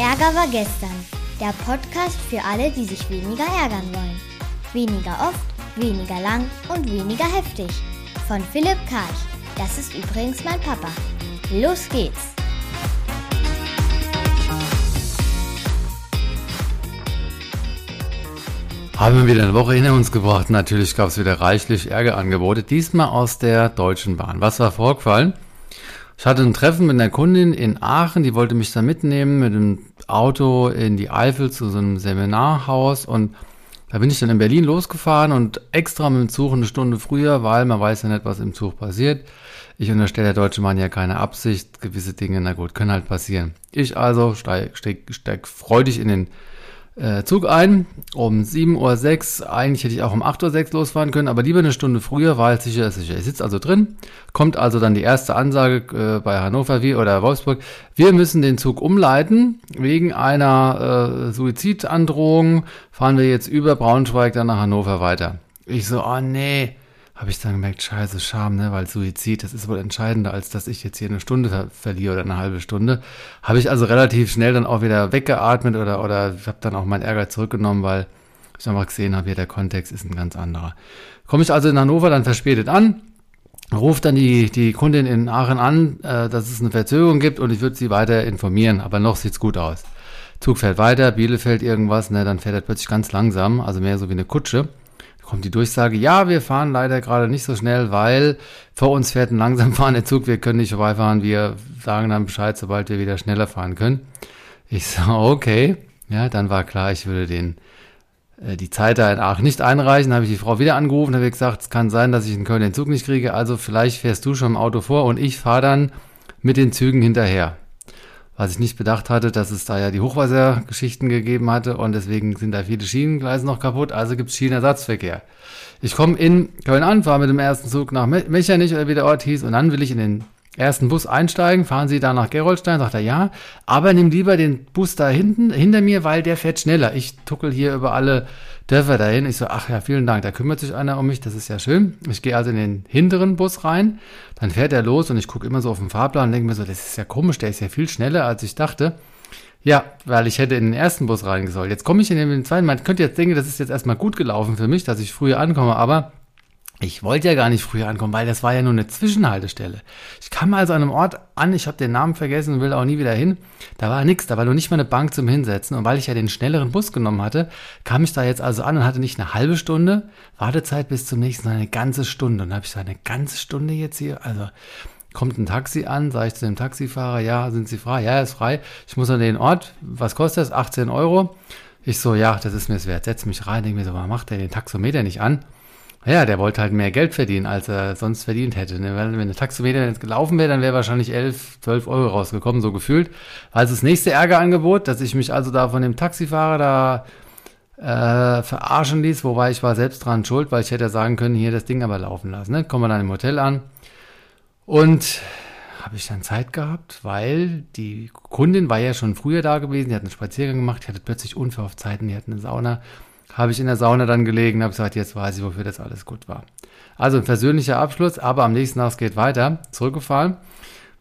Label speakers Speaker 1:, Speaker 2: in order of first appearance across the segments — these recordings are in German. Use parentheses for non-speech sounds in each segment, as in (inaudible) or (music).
Speaker 1: Ärger war gestern. Der Podcast für alle, die sich weniger ärgern wollen. Weniger oft, weniger lang und weniger heftig. Von Philipp Karch. Das ist übrigens mein Papa. Los geht's!
Speaker 2: Haben wir wieder eine Woche hinter uns gebracht. Natürlich gab es wieder reichlich Ärgerangebote. Diesmal aus der Deutschen Bahn. Was war vorgefallen? Ich hatte ein Treffen mit einer Kundin in Aachen, die wollte mich da mitnehmen mit dem Auto in die Eifel zu so einem Seminarhaus und da bin ich dann in Berlin losgefahren und extra mit dem Zug eine Stunde früher, weil man weiß ja nicht, was im Zug passiert. Ich unterstelle der Deutsche Bahn ja keine Absicht, gewisse Dinge, na gut, können halt passieren. Ich also steig, steig, steig freudig in den äh, Zug ein um 7.06 Uhr. Eigentlich hätte ich auch um 8.06 Uhr losfahren können, aber lieber eine Stunde früher, weil sicher ist sicher. Ich sitze also drin, kommt also dann die erste Ansage äh, bei Hannover wie oder Wolfsburg. Wir müssen den Zug umleiten. Wegen einer äh, Suizidandrohung fahren wir jetzt über Braunschweig dann nach Hannover weiter. Ich so, oh nee habe ich dann gemerkt, scheiße, Scham, ne, weil Suizid, das ist wohl entscheidender, als dass ich jetzt hier eine Stunde ver verliere oder eine halbe Stunde. Habe ich also relativ schnell dann auch wieder weggeatmet oder, oder habe dann auch meinen Ärger zurückgenommen, weil ich einfach gesehen habe, hier der Kontext ist ein ganz anderer. Komme ich also in Hannover dann verspätet an, ruft dann die, die Kundin in Aachen an, äh, dass es eine Verzögerung gibt und ich würde sie weiter informieren, aber noch sieht's gut aus. Zug fährt weiter, Bielefeld irgendwas, ne, dann fährt er plötzlich ganz langsam, also mehr so wie eine Kutsche kommt die Durchsage, ja, wir fahren leider gerade nicht so schnell, weil vor uns fährt ein langsam fahrender Zug, wir können nicht vorbeifahren, wir sagen dann Bescheid, sobald wir wieder schneller fahren können. Ich so, (laughs) okay, ja, dann war klar, ich würde den äh, die Zeit da in Aachen nicht einreichen, habe ich die Frau wieder angerufen, habe gesagt, es kann sein, dass ich in Köln den Zug nicht kriege, also vielleicht fährst du schon im Auto vor und ich fahre dann mit den Zügen hinterher was ich nicht bedacht hatte, dass es da ja die Hochwassergeschichten gegeben hatte und deswegen sind da viele Schienengleise noch kaputt, also gibt es Schienenersatzverkehr. Ich komme in Köln an, fahre mit dem ersten Zug nach Mechernich oder wie der Ort hieß und dann will ich in den ersten Bus einsteigen, fahren Sie da nach Gerolstein, sagt er ja, aber nimm lieber den Bus da hinten, hinter mir, weil der fährt schneller. Ich tuckel hier über alle Dörfer dahin. Ich so, ach ja, vielen Dank, da kümmert sich einer um mich, das ist ja schön. Ich gehe also in den hinteren Bus rein, dann fährt er los und ich gucke immer so auf den Fahrplan und denke mir so, das ist ja komisch, der ist ja viel schneller, als ich dachte. Ja, weil ich hätte in den ersten Bus rein sollen. Jetzt komme ich in den zweiten. Man könnte jetzt denken, das ist jetzt erstmal gut gelaufen für mich, dass ich früher ankomme, aber ich wollte ja gar nicht früher ankommen, weil das war ja nur eine Zwischenhaltestelle. Ich kam also an einem Ort an, ich habe den Namen vergessen und will auch nie wieder hin. Da war nichts, da war noch nicht mal eine Bank zum Hinsetzen. Und weil ich ja den schnelleren Bus genommen hatte, kam ich da jetzt also an und hatte nicht eine halbe Stunde Wartezeit bis zum nächsten, sondern eine ganze Stunde. Und habe ich so eine ganze Stunde jetzt hier. Also kommt ein Taxi an, sage ich zu dem Taxifahrer, ja, sind Sie frei? Ja, ist frei. Ich muss an den Ort, was kostet das? 18 Euro. Ich so, ja, das ist mir es wert. Setz mich rein, denke mir so, warum macht der den Taxometer nicht an? Ja, der wollte halt mehr Geld verdienen, als er sonst verdient hätte. Ne? Wenn der Taxometer jetzt gelaufen wäre, dann wäre wahrscheinlich 11, 12 Euro rausgekommen, so gefühlt. Also das nächste Ärgerangebot, dass ich mich also da von dem Taxifahrer da äh, verarschen ließ, wobei ich war selbst dran schuld, weil ich hätte sagen können, hier das Ding aber laufen lassen. Ne? Kommen wir dann im Hotel an und habe ich dann Zeit gehabt, weil die Kundin war ja schon früher da gewesen, die hat einen Spaziergang gemacht, die hatte plötzlich unverhofft Zeiten, die hatten eine Sauna habe ich in der Sauna dann gelegen, habe gesagt, jetzt weiß ich, wofür das alles gut war. Also ein persönlicher Abschluss, aber am nächsten Tag geht weiter, zurückgefahren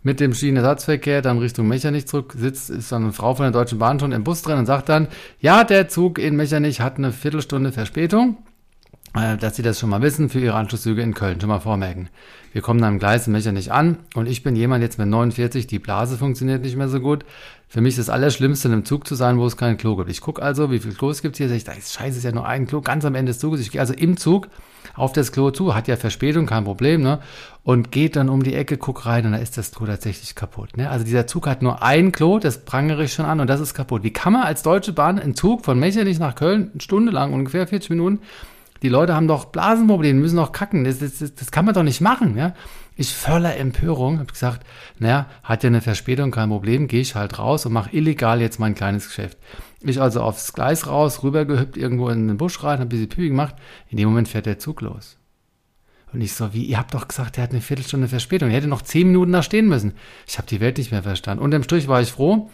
Speaker 2: mit dem Schienenersatzverkehr dann Richtung Mechernich zurück, sitzt, ist dann eine Frau von der Deutschen Bahn schon im Bus drin und sagt dann, ja, der Zug in Mechernich hat eine Viertelstunde Verspätung, dass Sie das schon mal wissen für Ihre Anschlusszüge in Köln, schon mal vormerken. Wir kommen dann im Gleis in Mechernich an und ich bin jemand jetzt mit 49, die Blase funktioniert nicht mehr so gut. Für mich ist das Allerschlimmste, in einem Zug zu sein, wo es kein Klo gibt. Ich gucke also, wie viel Klo es gibt hier. Sag ich, das scheiße, ist ja nur ein Klo, ganz am Ende des Zuges. Ich gehe also im Zug auf das Klo zu, hat ja Verspätung, kein Problem, ne? Und geht dann um die Ecke, guck rein und da ist das Klo tatsächlich kaputt. Ne? Also dieser Zug hat nur ein Klo, das prangere ich schon an und das ist kaputt. Wie kann man als Deutsche Bahn einen Zug von Mechernich nach Köln, eine Stunde lang, ungefähr 40 Minuten, die Leute haben doch Blasenprobleme, müssen doch kacken. Das, das, das, kann man doch nicht machen. Ja? Ich voller Empörung habe gesagt, naja, hat ja eine Verspätung, kein Problem, gehe ich halt raus und mache illegal jetzt mein kleines Geschäft. Ich also aufs Gleis raus, rübergehüpft, irgendwo in den Busch rein, habe ein bisschen Pipi gemacht. In dem Moment fährt der Zug los. Und ich so, wie, ihr habt doch gesagt, der hat eine Viertelstunde Verspätung. Er hätte noch zehn Minuten da stehen müssen. Ich habe die Welt nicht mehr verstanden. Unterm Strich war ich froh,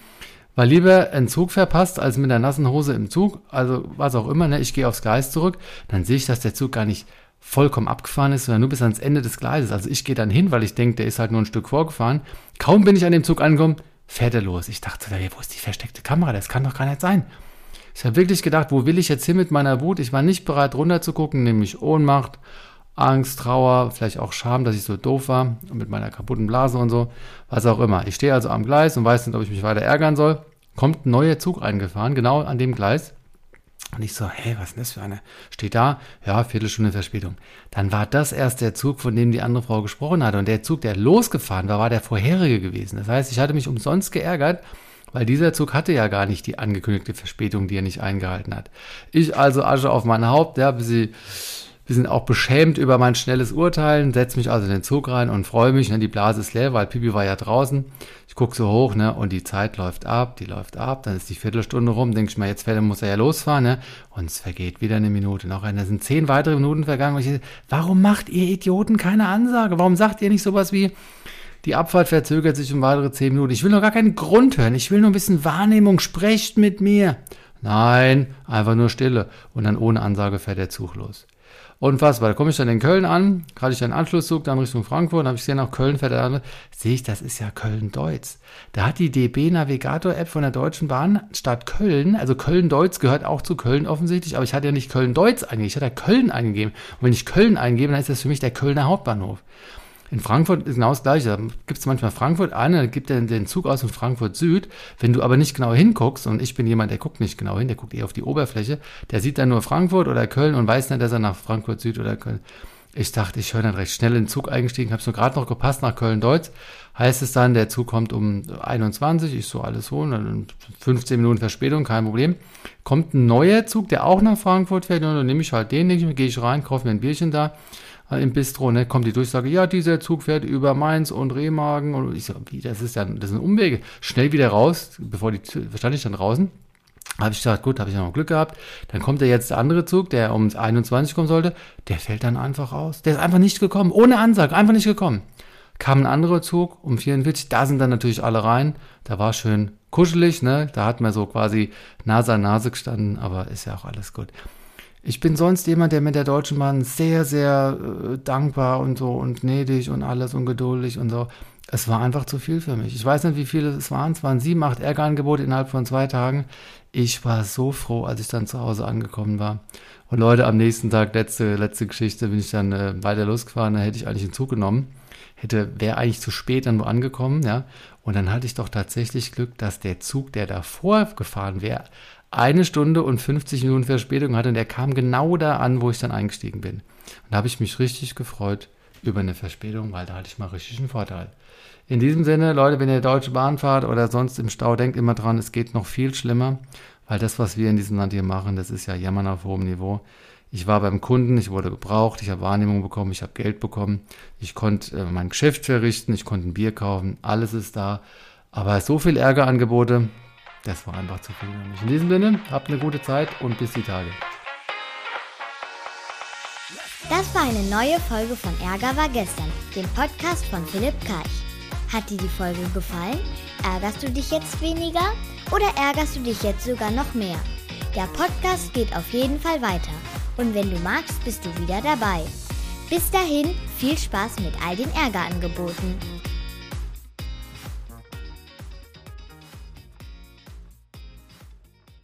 Speaker 2: weil lieber einen Zug verpasst, als mit der nassen Hose im Zug, also was auch immer, ne? ich gehe aufs Gleis zurück, dann sehe ich, dass der Zug gar nicht vollkommen abgefahren ist, sondern nur bis ans Ende des Gleises. Also ich gehe dann hin, weil ich denke, der ist halt nur ein Stück vorgefahren. Kaum bin ich an dem Zug angekommen, fährt er los. Ich dachte, wo ist die versteckte Kamera? Das kann doch gar nicht sein. Ich habe wirklich gedacht, wo will ich jetzt hin mit meiner Wut? Ich war nicht bereit runter zu gucken, nämlich Ohnmacht, Angst, Trauer, vielleicht auch Scham, dass ich so doof war mit meiner kaputten Blase und so, was auch immer. Ich stehe also am Gleis und weiß nicht, ob ich mich weiter ärgern soll. Kommt ein neuer Zug eingefahren, genau an dem Gleis. Und ich so, hey, was ist denn das für eine? Steht da, ja, Viertelstunde Verspätung. Dann war das erst der Zug, von dem die andere Frau gesprochen hatte. Und der Zug, der losgefahren war, war der vorherige gewesen. Das heißt, ich hatte mich umsonst geärgert, weil dieser Zug hatte ja gar nicht die angekündigte Verspätung, die er nicht eingehalten hat. Ich also Asche auf mein Haupt, ja, bis sie wir sind auch beschämt über mein schnelles Urteilen, setze mich also in den Zug rein und freue mich. Ne, die Blase ist leer, weil Pipi war ja draußen. Ich gucke so hoch ne, und die Zeit läuft ab, die läuft ab. Dann ist die Viertelstunde rum. Denke ich mal, jetzt muss er ja losfahren. Ne? Und es vergeht wieder eine Minute. Noch eine. Da sind zehn weitere Minuten vergangen. Und ich, warum macht ihr Idioten keine Ansage? Warum sagt ihr nicht sowas wie, die Abfahrt verzögert sich um weitere zehn Minuten? Ich will noch gar keinen Grund hören. Ich will nur ein bisschen Wahrnehmung. Sprecht mit mir. Nein, einfach nur Stille. Und dann ohne Ansage fährt der Zug los. Unfassbar. Da komme ich dann in Köln an, gerade ich einen Anschlusszug dann Richtung Frankfurt, dann habe ich gesehen, nach Köln fährt er sehe ich, das ist ja Köln-Deutz. Da hat die DB Navigator-App von der Deutschen Bahn statt Köln, also Köln-Deutz gehört auch zu Köln offensichtlich, aber ich hatte ja nicht Köln-Deutz eingegeben, ich hatte Köln eingegeben. Und wenn ich Köln eingebe, dann ist das für mich der Kölner Hauptbahnhof. In Frankfurt ist genau das Gleiche. Da gibt es manchmal Frankfurt an, dann gibt er den Zug aus in Frankfurt Süd. Wenn du aber nicht genau hinguckst, und ich bin jemand, der guckt nicht genau hin, der guckt eher auf die Oberfläche, der sieht dann nur Frankfurt oder Köln und weiß nicht, dass er nach Frankfurt Süd oder Köln. Ich dachte, ich höre dann recht schnell in den Zug eingestiegen, habe es nur gerade noch gepasst nach Köln-Deutz. Heißt es dann, der Zug kommt um 21, ich so alles so, dann 15 Minuten Verspätung, kein Problem. Kommt ein neuer Zug, der auch nach Frankfurt fährt, und dann nehme ich halt den, gehe ich rein, kaufe mir ein Bierchen da im Bistro, ne, kommt die Durchsage, ja, dieser Zug fährt über Mainz und Remagen. Und ich so, wie, das ist ja, das sind Umwege. Schnell wieder raus, bevor die, stand ich dann draußen. Habe ich gesagt, gut, habe ich noch Glück gehabt. Dann kommt der jetzt der andere Zug, der um 21 kommen sollte. Der fällt dann einfach aus. Der ist einfach nicht gekommen. Ohne Ansage, einfach nicht gekommen. Kam ein anderer Zug um 44. Da sind dann natürlich alle rein. Da war schön kuschelig, ne? Da hat man so quasi Nase an Nase gestanden, aber ist ja auch alles gut. Ich bin sonst jemand, der mit der Deutschen Bahn sehr, sehr äh, dankbar und so und gnädig und alles und geduldig und so. Es war einfach zu viel für mich. Ich weiß nicht, wie viele es waren. Es waren sieben, acht Ärgerangebote innerhalb von zwei Tagen. Ich war so froh, als ich dann zu Hause angekommen war. Und Leute, am nächsten Tag, letzte, letzte Geschichte, bin ich dann äh, weiter losgefahren. Da hätte ich eigentlich einen Zug genommen. Hätte, wäre eigentlich zu spät dann wo angekommen, ja. Und dann hatte ich doch tatsächlich Glück, dass der Zug, der davor gefahren wäre, eine Stunde und 50 Minuten Verspätung hatte und er kam genau da an, wo ich dann eingestiegen bin. Und da habe ich mich richtig gefreut über eine Verspätung, weil da hatte ich mal richtig einen Vorteil. In diesem Sinne, Leute, wenn ihr Deutsche Bahn fahrt oder sonst im Stau, denkt immer dran, es geht noch viel schlimmer, weil das, was wir in diesem Land hier machen, das ist ja Jammern auf hohem Niveau. Ich war beim Kunden, ich wurde gebraucht, ich habe Wahrnehmung bekommen, ich habe Geld bekommen, ich konnte äh, mein Geschäft verrichten, ich konnte ein Bier kaufen, alles ist da. Aber so viel Ärgerangebote, das war einfach zu viel für. In diesem Sinne, habt eine gute Zeit und bis die Tage.
Speaker 1: Das war eine neue Folge von Ärger war gestern, dem Podcast von Philipp Karch. Hat dir die Folge gefallen? Ärgerst du dich jetzt weniger oder ärgerst du dich jetzt sogar noch mehr? Der Podcast geht auf jeden Fall weiter und wenn du magst, bist du wieder dabei. Bis dahin, viel Spaß mit all den Ärgerangeboten.